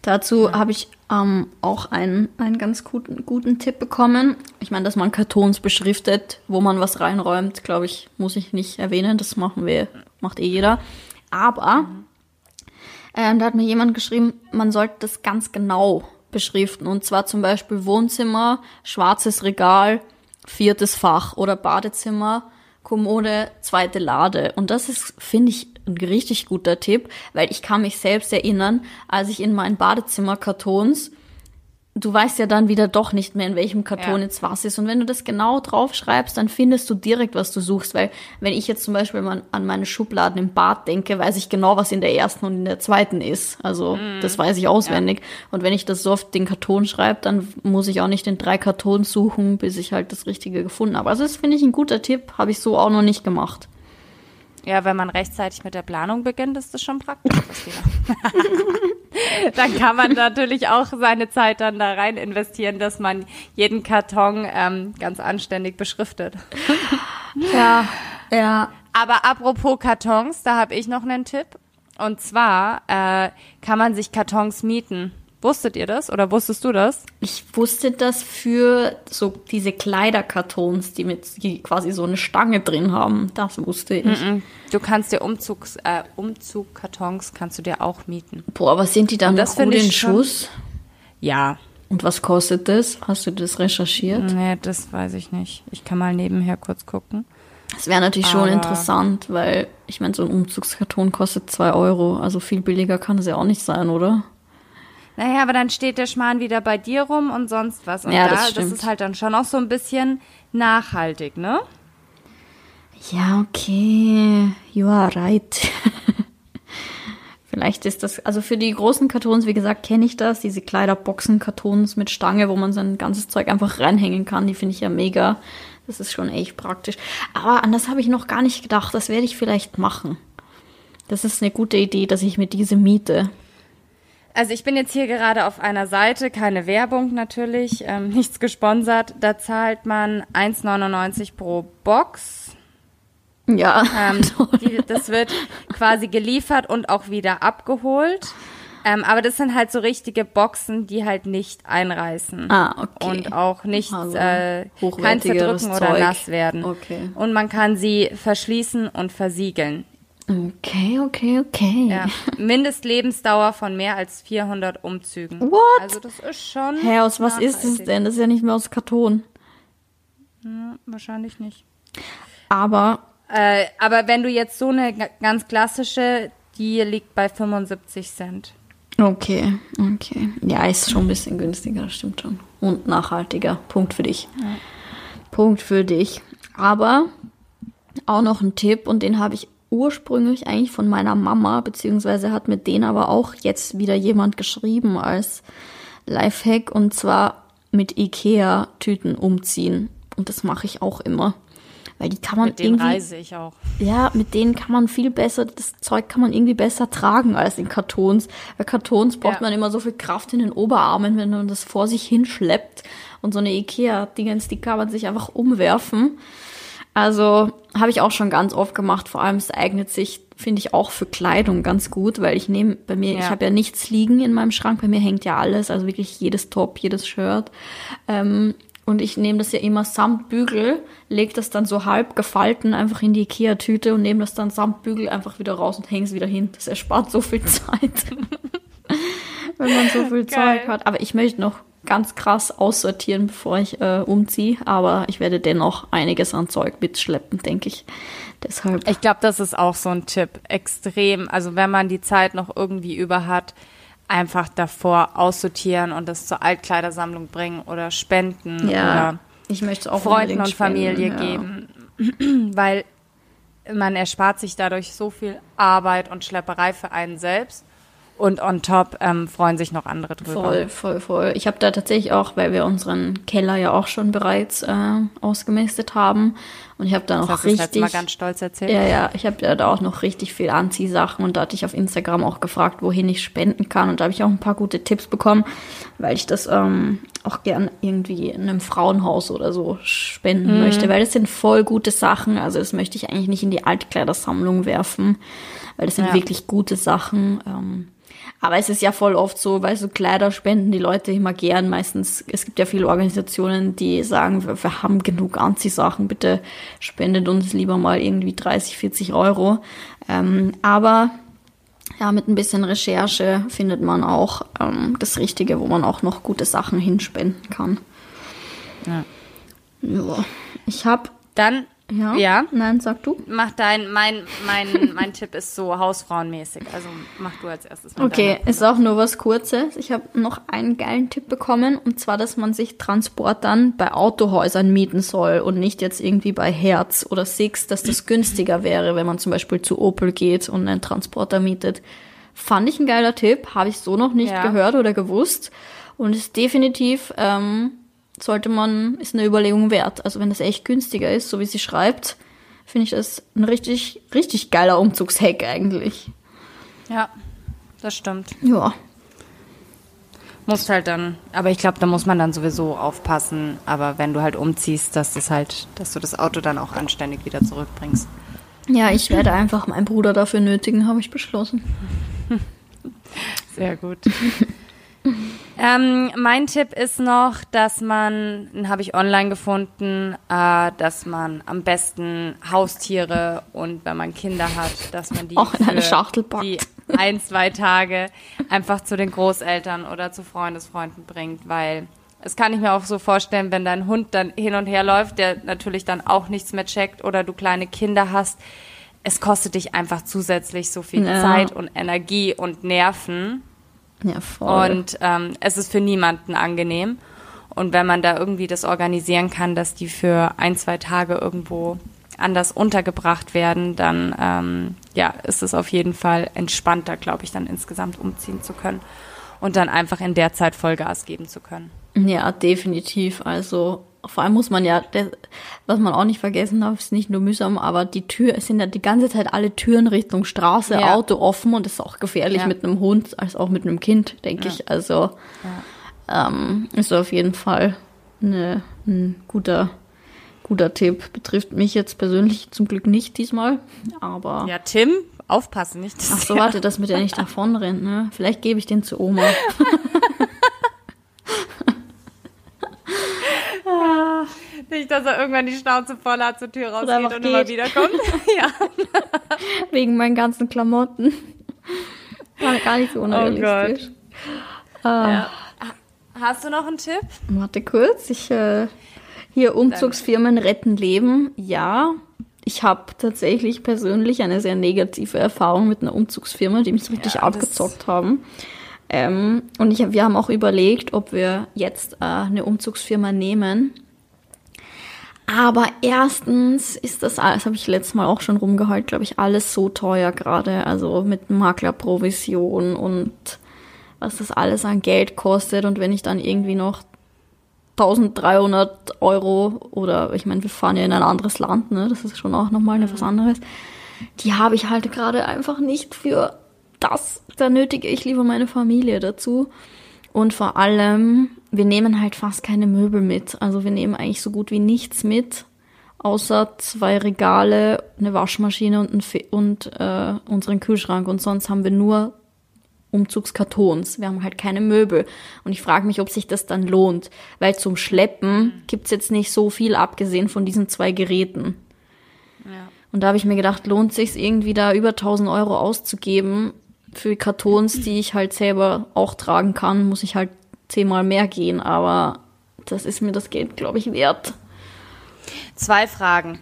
Dazu ja. habe ich ähm, auch einen, einen ganz guten, guten Tipp bekommen. Ich meine, dass man Kartons beschriftet, wo man was reinräumt, glaube ich, muss ich nicht erwähnen. Das machen wir, macht eh jeder. Aber ähm, da hat mir jemand geschrieben, man sollte das ganz genau beschriften. Und zwar zum Beispiel Wohnzimmer, schwarzes Regal, viertes Fach oder Badezimmer, Kommode, zweite Lade. Und das ist, finde ich, ein richtig guter Tipp, weil ich kann mich selbst erinnern, als ich in meinen Badezimmerkartons du weißt ja dann wieder doch nicht mehr, in welchem Karton ja. jetzt was ist. Und wenn du das genau draufschreibst, dann findest du direkt, was du suchst. Weil wenn ich jetzt zum Beispiel mal an meine Schubladen im Bad denke, weiß ich genau, was in der ersten und in der zweiten ist. Also mhm. das weiß ich auswendig. Ja. Und wenn ich das so auf den Karton schreibe, dann muss ich auch nicht in drei Kartons suchen, bis ich halt das Richtige gefunden habe. Also das finde ich ein guter Tipp, habe ich so auch noch nicht gemacht. Ja, wenn man rechtzeitig mit der Planung beginnt, ist das schon praktisch. dann kann man natürlich auch seine Zeit dann da rein investieren, dass man jeden Karton ähm, ganz anständig beschriftet. ja, ja. Aber apropos Kartons, da habe ich noch einen Tipp. Und zwar äh, kann man sich Kartons mieten. Wusstet ihr das oder wusstest du das? Ich wusste das für so diese Kleiderkartons, die mit die quasi so eine Stange drin haben. Das wusste ich. Mm -mm. Du kannst dir Umzugs, äh, Umzugkartons kannst du dir auch mieten. Boah, was sind die dann das gut in Schuss? Ja. Und was kostet das? Hast du das recherchiert? Nee, das weiß ich nicht. Ich kann mal nebenher kurz gucken. Das wäre natürlich Aber schon interessant, weil ich meine, so ein Umzugskarton kostet zwei Euro. Also viel billiger kann es ja auch nicht sein, oder? Naja, aber dann steht der Schmarrn wieder bei dir rum und sonst was. Und ja, da, das, stimmt. das ist halt dann schon auch so ein bisschen nachhaltig, ne? Ja, okay. You are right. Vielleicht ist das, also für die großen Kartons, wie gesagt, kenne ich das, diese Kleiderboxen-Kartons mit Stange, wo man sein ganzes Zeug einfach reinhängen kann, die finde ich ja mega. Das ist schon echt praktisch. Aber an das habe ich noch gar nicht gedacht. Das werde ich vielleicht machen. Das ist eine gute Idee, dass ich mir diese miete. Also ich bin jetzt hier gerade auf einer Seite, keine Werbung natürlich, ähm, nichts gesponsert. Da zahlt man 1,99 pro Box. Ja. Ähm, die, das wird quasi geliefert und auch wieder abgeholt. Ähm, aber das sind halt so richtige Boxen, die halt nicht einreißen. Ah, okay. Und auch nicht Also, äh, kein Zerdrücken oder Zeug. nass werden. Okay. Und man kann sie verschließen und versiegeln. Okay, okay, okay. Ja. Mindestlebensdauer von mehr als 400 Umzügen. What? Also das ist schon. Hä, aus was ist es denn? Das ist ja nicht mehr aus Karton. Hm, Wahrscheinlich nicht. Aber Äh, aber wenn du jetzt so eine ga- ganz klassische, die liegt bei 75 Cent. okay, okay. Ja, ist schon ein bisschen günstiger, das stimmt schon. Und nachhaltiger. Punkt für dich. Punkt für dich. Aber auch noch ein Tipp und den habe ich ursprünglich eigentlich von meiner Mama, beziehungsweise hat mit denen aber auch jetzt wieder jemand geschrieben als Lifehack und zwar mit Ikea-Tüten umziehen. Und das mache ich auch immer. Weil die kann man Mit denen irgendwie. reise ich auch. Ja, mit denen kann man viel besser, das Zeug kann man irgendwie besser tragen als in Kartons. Bei Kartons braucht Ja. man immer so viel Kraft in den Oberarmen, wenn man das vor sich hinschleppt. Und so eine Ikea-Dingens, die kann man sich einfach umwerfen. Also habe ich auch schon ganz oft gemacht. Vor allem es eignet sich, finde ich, auch für Kleidung ganz gut, weil ich nehme bei mir, ich Ja. habe ja nichts liegen in meinem Schrank. Bei mir hängt ja alles, also wirklich jedes Top, jedes Shirt. Ähm, und ich nehme das ja immer samt Bügel, lege das dann so halb gefalten einfach in die Ikea-Tüte und nehme das dann samt Bügel einfach wieder raus und hänge es wieder hin. Das erspart so viel Zeit, wenn man so viel Geil. Zeug hat. Aber ich möchte noch ganz krass aussortieren, bevor ich äh, umziehe. Aber ich werde dennoch einiges an Zeug mitschleppen, denke ich. Deshalb. Ich glaube, das ist auch so ein Tipp. Extrem. Also wenn man die Zeit noch irgendwie über hat, einfach davor aussortieren und das zur Altkleidersammlung bringen oder spenden ja, oder ich möchte es auch Freunden und Familie spenden, geben. Weil man erspart sich dadurch so viel Arbeit und Schlepperei für einen selbst. Und on top ähm, freuen sich noch andere drüber. Voll, voll, voll. Ich habe da tatsächlich auch, weil wir unseren Keller ja auch schon bereits äh, ausgemistet haben. Und ich habe da noch Das hast das letzte richtig. Mal ganz stolz erzählt. Ja, ja, ich habe ja da auch noch richtig viel Anziehsachen und da hatte ich auf Instagram auch gefragt, wohin ich spenden kann. Und da habe ich auch ein paar gute Tipps bekommen, weil ich das ähm, auch gern irgendwie in einem Frauenhaus oder so spenden möchte, weil das sind voll gute Sachen. Also das möchte ich eigentlich nicht in die Altkleidersammlung werfen, weil das sind Ja. wirklich gute Sachen. Ähm, aber es ist ja voll oft so, weil so Kleider spenden die Leute immer gern. Meistens, es gibt ja viele Organisationen, die sagen, wir, wir haben genug Anziehsachen, bitte spendet uns lieber mal irgendwie 30, 40 Euro. Ähm, aber ja, mit ein bisschen Recherche findet man auch ähm, das Richtige, wo man auch noch gute Sachen hinspenden kann. Ja. Ja. Ich habe Dann, ja, Ja. nein, sag du. mach dein, mein, mein, mein Tipp ist so hausfrauenmäßig. Also mach du als erstes. mal Okay, ist auch nur was Kurzes. Ich habe noch einen geilen Tipp bekommen und zwar, dass man sich Transport dann bei Autohäusern mieten soll und nicht jetzt irgendwie bei Herz oder Six, dass das günstiger wäre, wenn man zum Beispiel zu Opel geht und einen Transporter mietet. Fand ich ein geiler Tipp, habe ich so noch nicht Ja. gehört oder gewusst und ist definitiv ähm, sollte man ist eine Überlegung wert. Also wenn das echt günstiger ist, so wie sie schreibt, finde ich das ein richtig richtig geiler Umzugshack eigentlich. Ja, das stimmt. Ja. Musst halt dann, aber ich glaube, da muss man dann sowieso aufpassen. Aber wenn du halt umziehst, dass das halt, dass du das Auto dann auch anständig wieder zurückbringst. Ja, ich werde einfach meinen Bruder dafür nötigen, habe ich beschlossen. Sehr gut. ähm, mein Tipp ist noch, dass man, den habe ich online gefunden, äh, dass man am besten Haustiere und wenn man Kinder hat, dass man die Auch in eine Schachtel packt. die ein, zwei Tage einfach zu den Großeltern oder zu Freundesfreunden bringt, weil es kann ich mir auch so vorstellen, wenn dein Hund dann hin und her läuft, der natürlich dann auch nichts mehr checkt oder du kleine Kinder hast, es kostet dich einfach zusätzlich so viel Ja. Zeit und Energie und Nerven. Ja, voll. Und ähm, es ist für niemanden angenehm. Und wenn man da irgendwie das organisieren kann, dass die für ein, zwei Tage irgendwo anders untergebracht werden, dann ähm, ja, ist es auf jeden Fall entspannter, glaube ich, dann insgesamt umziehen zu können und dann einfach in der Zeit Vollgas geben zu können. ja, definitiv. Also vor allem muss man ja, der, was man auch nicht vergessen darf, ist nicht nur mühsam, aber die Tür, es sind ja die ganze Zeit alle Türen Richtung Straße, Ja. Auto offen und das ist auch gefährlich Ja. mit einem Hund, als auch mit einem Kind, denke ich. Also ähm, ist auf jeden Fall eine, ein guter, guter Tipp. Betrifft mich jetzt persönlich zum Glück nicht diesmal, aber Ja, Tim, aufpassen, nicht? Ach so, warte, dass mit der nicht davon rennt, ne? Vielleicht gebe ich den zu Oma. nicht, dass er irgendwann die Schnauze voll hat, zur Tür rausgeht und immer wiederkommt. ja. Wegen meinen ganzen Klamotten. War gar nicht so Oh unrealistisch. Gott. Ah, Ja. Hast du noch einen Tipp? Warte kurz, ich äh, hier Umzugsfirmen retten Leben. Ja, ich habe tatsächlich persönlich eine sehr negative Erfahrung mit einer Umzugsfirma, die mich so richtig Ja, abgezockt haben. Ähm, und ich, wir haben auch überlegt, ob wir jetzt äh, eine Umzugsfirma nehmen. Aber erstens ist das alles, habe ich letztes Mal auch schon rumgeheult, glaube ich, alles so teuer gerade. Also mit Maklerprovision und was das alles an Geld kostet. Und wenn ich dann irgendwie noch 1300 Euro oder ich meine, wir fahren ja in ein anderes Land, ne? Das ist schon auch nochmal eine was anderes. Die habe ich halt gerade einfach nicht für das. Da nötige ich lieber meine Familie dazu. Und vor allem, wir nehmen halt fast keine Möbel mit. Also wir nehmen eigentlich so gut wie nichts mit, außer zwei Regale, eine Waschmaschine und, ein und äh, unseren Kühlschrank. Und sonst haben wir nur Umzugskartons. Wir haben halt keine Möbel. Und ich frage mich, ob sich das dann lohnt. Weil zum Schleppen gibt's jetzt nicht so viel, abgesehen von diesen zwei Geräten. Ja. Und da habe ich mir gedacht, lohnt sich irgendwie da über 1000 Euro auszugeben für Kartons, die ich halt selber auch tragen kann, muss ich halt zehnmal mehr gehen. Aber das ist mir das Geld, glaube ich, wert. Zwei Fragen.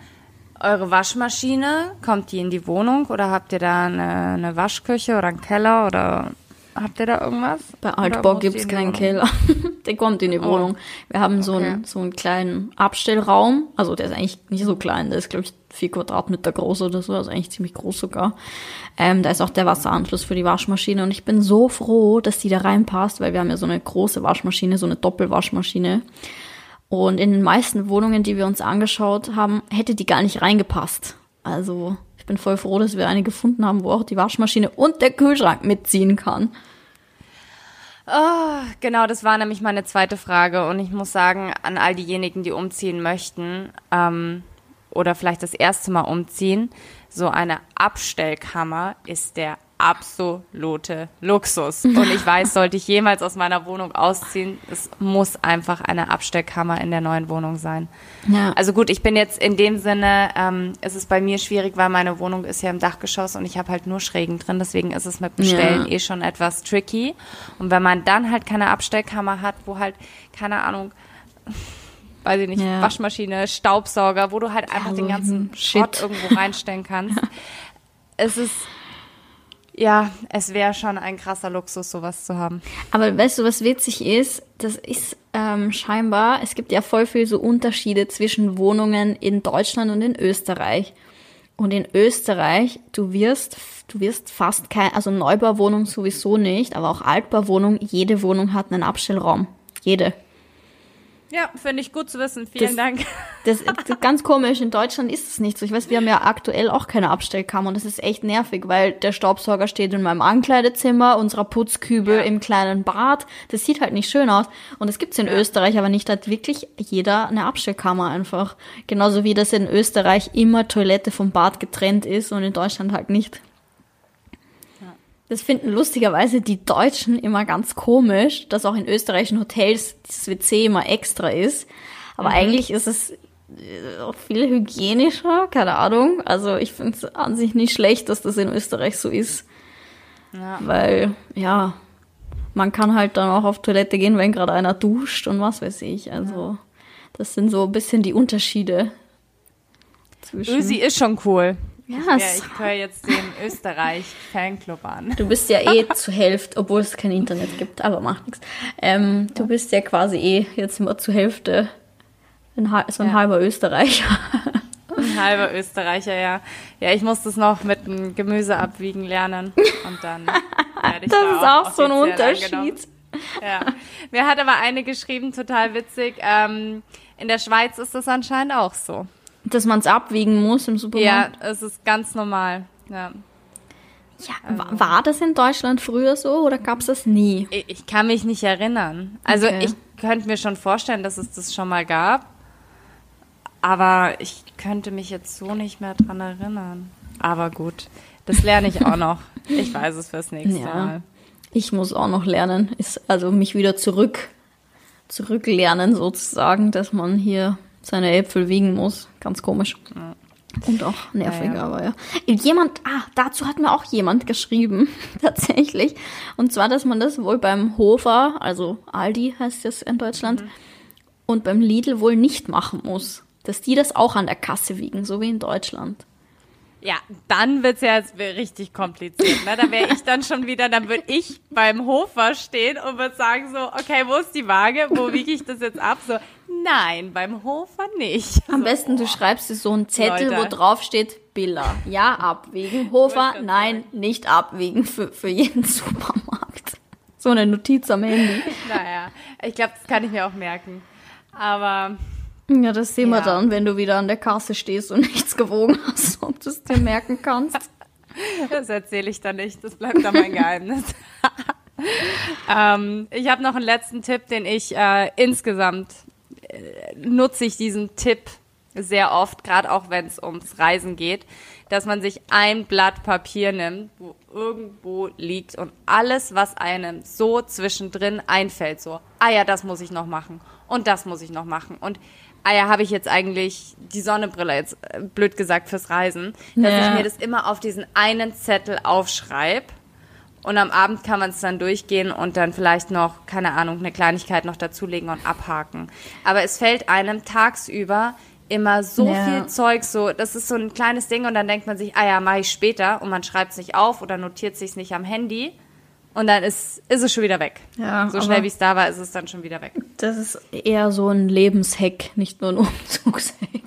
Eure Waschmaschine, kommt die in die Wohnung oder habt ihr da eine, eine Waschküche oder einen Keller oder habt ihr da irgendwas? Bei Altbau in die keinen? Keller. der kommt in die Oh. Wohnung. Wir haben so, Okay. einen, so einen kleinen Abstellraum. Also der ist eigentlich nicht so klein. Der ist, glaube ich, vier Quadratmeter groß oder so. Also eigentlich ziemlich groß sogar. Ähm, da ist auch der Wasseranschluss für die Waschmaschine. Und ich bin so froh, dass die da reinpasst, weil wir haben ja so eine große Waschmaschine, so eine Doppelwaschmaschine. Und in den meisten Wohnungen, die wir uns angeschaut haben, hätte die gar nicht reingepasst. Also ich bin voll froh, dass wir eine gefunden haben, wo auch die Waschmaschine und der Kühlschrank mitziehen kann. Oh, genau, das war nämlich meine zweite Frage. Und ich muss sagen, an all diejenigen, die umziehen möchten ähm, oder vielleicht das erste Mal umziehen, so eine Abstellkammer ist der absolute Luxus. Und ich weiß, sollte ich jemals aus meiner Wohnung ausziehen, es muss einfach eine Abstellkammer in der neuen Wohnung sein. Ja. Also gut, ich bin jetzt in dem Sinne, ähm, ist es bei mir schwierig, weil meine Wohnung ist ja im Dachgeschoss und ich habe halt nur Schrägen drin, deswegen ist es mit dem Ja. Eh schon etwas tricky. Und wenn man dann halt keine Abstellkammer hat, wo halt, keine Ahnung, weiß ich nicht, Ja. Waschmaschine, Staubsauger, wo du halt einfach so den ganzen ein Schrott Shit. irgendwo reinstellen kannst. es ist, ja, es wäre schon ein krasser Luxus, sowas zu haben. Aber weißt du, was witzig ist? Das ist ähm, scheinbar, es gibt ja voll viel so Unterschiede zwischen Wohnungen in Deutschland und in Österreich. Und in Österreich, du wirst, du wirst fast kein, also Neubauwohnung sowieso nicht, aber auch Altbauwohnung, jede Wohnung hat einen Abstellraum. Jede. Ja, finde ich gut zu wissen. Vielen Das- Dank. Das ist ganz komisch. In Deutschland ist es nicht so. Ich weiß, wir haben ja aktuell auch keine Abstellkammer und das ist echt nervig, weil der Staubsauger steht in meinem Ankleidezimmer, unserer Putzkübel Ja. im kleinen Bad. Das sieht halt nicht schön aus. Und das gibt's in Österreich, aber nicht hat wirklich jeder eine Abstellkammer einfach. Genauso wie das in Österreich immer Toilette vom Bad getrennt ist und in Deutschland halt nicht. Das finden lustigerweise die Deutschen immer ganz komisch, dass auch in österreichischen Hotels das WC immer extra ist. Aber eigentlich ist es äh, auch viel hygienischer, keine Ahnung. Also ich finde es an sich nicht schlecht, dass das in Österreich so ist. Ja. Weil, ja, man kann halt dann auch auf Toilette gehen, wenn gerade einer duscht und was weiß ich. Also das sind so ein bisschen die Unterschiede. Zwischen Ösi ist schon cool. Ja, Ja, es- ich höre jetzt den Österreich-Fanclub an. Du bist ja eh zur Hälfte, obwohl es kein Internet gibt, aber macht nichts. Ähm, du bist ja quasi eh jetzt immer zur Hälfte ein, so ein Ja. halber Österreicher. Ein halber Österreicher, ja. Ja, ich muss das noch mit dem Gemüse abwiegen lernen. Und dann werde ich Das da ist auch so ein. Unterschied. Ja. Mir hat aber eine geschrieben, total witzig. Ähm, in der Schweiz ist das anscheinend auch so. Dass man es abwiegen muss im Ja, Supermarkt. es ist ganz normal. Ja. Ja, wa- war das in Deutschland früher so oder gab es das nie? Ich, ich kann mich nicht erinnern. Also Okay. ich könnte mir schon vorstellen, dass es das schon mal gab. Aber ich könnte mich jetzt so nicht mehr dran erinnern. Aber gut, Das lerne ich auch noch. Ich weiß es fürs nächste Ja. Mal. Ich muss auch noch lernen, ist also mich wieder zurück, zurücklernen sozusagen, dass man hier seine Äpfel wiegen muss. Ganz komisch. Und auch nervig, Ja, ja. aber ja. Jemand, ah, dazu hat mir auch jemand geschrieben, tatsächlich. Und zwar, dass man das wohl beim Hofer, also Aldi heißt das in Deutschland, und beim Lidl wohl nicht machen muss. Dass die das auch an der Kasse wiegen, so wie in Deutschland. Ja, dann wird's ja jetzt richtig kompliziert. Ne? Da wäre ich dann schon wieder, dann würde ich beim Hofer stehen und würde sagen so, okay, wo ist die Waage? Wo wiege ich das jetzt ab? So, nein, beim Hofer nicht. Am so, besten, du schreibst dir so einen Zettel, Leute. wo drauf steht, Billa. Ja, abwägen. Hofer, nein, nicht abwägen für, für jeden Supermarkt. So eine Notiz am Handy. Naja, ich glaube, das kann ich mir auch merken. Aber Ja, das sehen wir Ja. dann, wenn du wieder an der Kasse stehst und nichts gewogen hast, ob du es dir merken kannst. das erzähle ich dann nicht. Das bleibt dann mein Geheimnis. ähm, ich habe noch einen letzten Tipp, den ich äh, insgesamt nutze ich diesen Tipp sehr oft, gerade auch wenn es ums Reisen geht, dass man sich ein Blatt Papier nimmt, wo irgendwo liegt und alles, was einem so zwischendrin einfällt, so, ah ja, das muss ich noch machen und das muss ich noch machen und ah ja, habe ich jetzt eigentlich die Sonnenbrille jetzt äh, blöd gesagt fürs Reisen, dass Ja. ich mir das immer auf diesen einen Zettel aufschreibe und am Abend kann man es dann durchgehen und dann vielleicht noch, keine Ahnung, eine Kleinigkeit noch dazulegen und abhaken. Aber es fällt einem tagsüber immer so Ja. viel Zeug, so, das ist so ein kleines Ding und dann denkt man sich, ah ja, mache ich später und man schreibt es nicht auf oder notiert sich nicht am Handy und dann ist, ist es schon wieder weg. Ja, so schnell wie es da war, ist es dann schon wieder weg. Das ist eher so ein Lebenshack, nicht nur ein Umzugshack.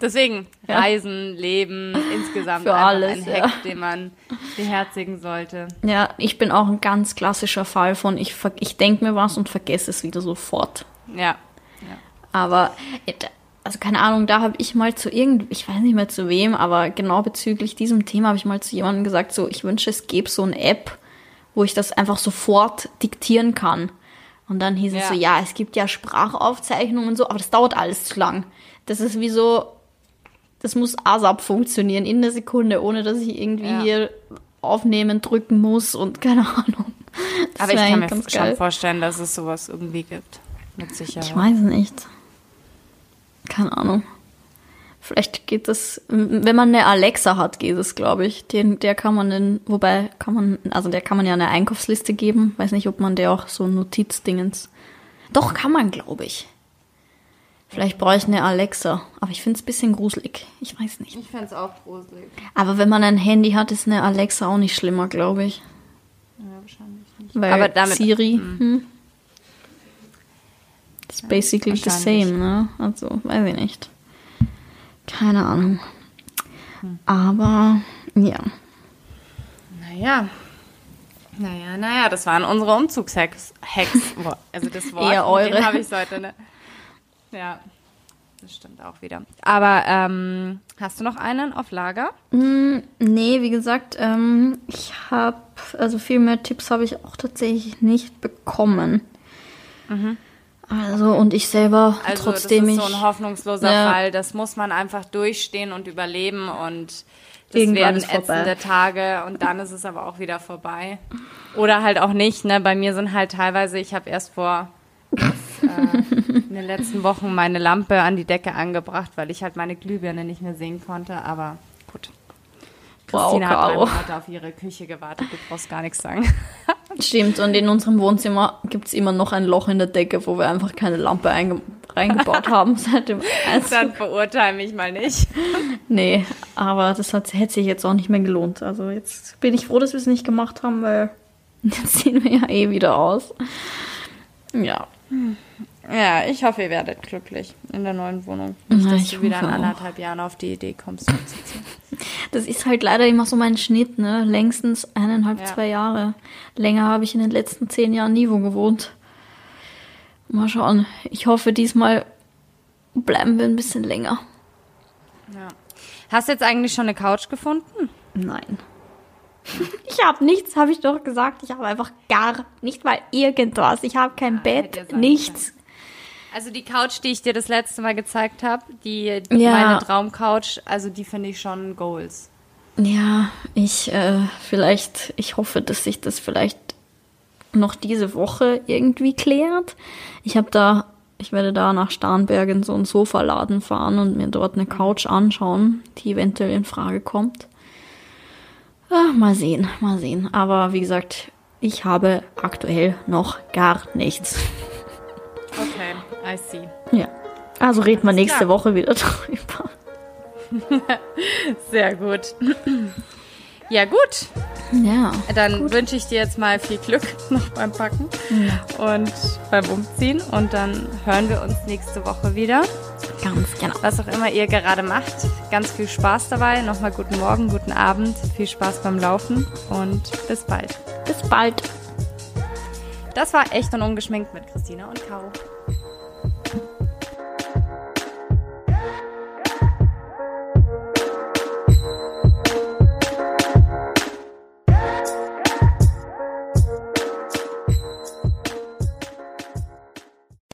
Deswegen, Ja. Reisen, Leben, insgesamt Für alles, ein ja. Hack, den man beherzigen sollte. Ja, ich bin auch ein ganz klassischer Fall von, ich, ich denke mir was und vergesse es wieder sofort. Ja. Aber, äh, also keine Ahnung, da habe ich mal zu irgend, ich weiß nicht mehr zu wem, aber genau bezüglich diesem Thema habe ich mal zu jemandem gesagt, so, ich wünsche, es gäbe so eine App, wo ich das einfach sofort diktieren kann. Und dann hieß es Ja. so, ja, es gibt ja Sprachaufzeichnungen und so, aber das dauert alles zu lang. Das ist wie so, das muss ASAP funktionieren in der Sekunde, ohne dass ich irgendwie Ja. hier aufnehmen drücken muss und keine Ahnung. Das Aber ich kann mir schon geil. vorstellen, dass es sowas irgendwie gibt. Mit Sicherheit. Ich weiß nicht. Keine Ahnung. Vielleicht geht das, wenn man eine Alexa hat, geht es, glaube ich. Den, der kann man den, wobei kann man, also der kann man ja eine Einkaufsliste geben. Weiß nicht, ob man der auch so Notizdingens. Doch, kann man, glaube ich. Vielleicht brauche ich eine Alexa. Aber ich finde es ein bisschen gruselig. Ich weiß nicht. Ich fände es auch gruselig. Aber wenn man ein Handy hat, ist eine Alexa auch nicht schlimmer, glaube ich. Ja, wahrscheinlich nicht. Weil Aber damit- Siri, hm. It's basically the same, ne? Also, weiß ich nicht. Keine Ahnung. Aber, ja. Naja. Naja, naja, das waren unsere Umzugshacks. Hacks. Also das Wort, Eher eure. habe ich heute, ne? Ja, das stimmt auch wieder. Aber ähm, hast du noch einen auf Lager? Mm, nee, wie gesagt, ähm, ich habe, also viel mehr Tipps habe ich auch tatsächlich nicht bekommen. Also, und ich selber Mhm. Also trotzdem das ist so ich. ein hoffnungsloser Ja. Fall. Das muss man einfach durchstehen und überleben und das Irgendwann werden ätzende Tage und dann ist es aber auch wieder vorbei. Oder halt auch nicht. Ne? Bei mir sind halt teilweise, ich habe erst vor äh, in den letzten Wochen meine Lampe an die Decke angebracht, weil ich halt meine Glühbirne nicht mehr sehen konnte. Aber gut. Wow, Christina hat drei Caro. Monate auf ihre Küche gewartet. Du brauchst gar nichts sagen. Stimmt, und in unserem Wohnzimmer gibt's immer noch ein Loch in der Decke, wo wir einfach keine Lampe einge reingebaut haben seit dem Einzug. Dann verurteile mich mal nicht. Nee, aber das hat, hätte sich jetzt auch nicht mehr gelohnt. Also jetzt bin ich froh, dass wir es nicht gemacht haben, weil jetzt sehen wir ja eh wieder aus. Ja. Ja, ich hoffe, ihr werdet glücklich in der neuen Wohnung. Nicht, Na, dass ich du wieder in hoffe auch. anderthalb Jahren auf die Idee kommst. Das ist halt leider immer so mein Schnitt, ne? Längstens eineinhalb, Ja. zwei Jahre. Länger habe ich in den letzten zehn Jahren nie wo gewohnt. Mal schauen. Ich hoffe, diesmal bleiben wir ein bisschen länger. Ja. Hast du jetzt eigentlich schon eine Couch gefunden? Nein. Ich habe nichts, habe ich doch gesagt. Ich habe einfach gar nicht mal irgendwas. Ich habe kein Bett, ja sein nichts. Also die Couch, die ich dir das letzte Mal gezeigt habe, die, die Ja. meine Traumcouch, also die finde ich schon Goals. Ja, ich äh, vielleicht, ich hoffe, dass sich das vielleicht noch diese Woche irgendwie klärt. Ich habe da, ich werde da nach Starnberg in so einen Sofaladen fahren und mir dort eine Couch anschauen, die eventuell in Frage kommt. Ah, mal sehen, mal sehen. Aber wie gesagt, ich habe aktuell noch gar nichts. I see. Ja. Also reden wir nächste klar. Woche wieder drüber. Sehr gut. Ja, gut. Ja. Dann wünsche ich dir jetzt mal viel Glück noch beim Packen ja. und beim Umziehen. Und dann hören wir uns nächste Woche wieder. Ganz genau. Was auch immer ihr gerade macht. Ganz viel Spaß dabei. Nochmal guten Morgen, guten Abend. Viel Spaß beim Laufen und bis bald. Bis bald. Das war echt und ungeschminkt mit Christina und Caro.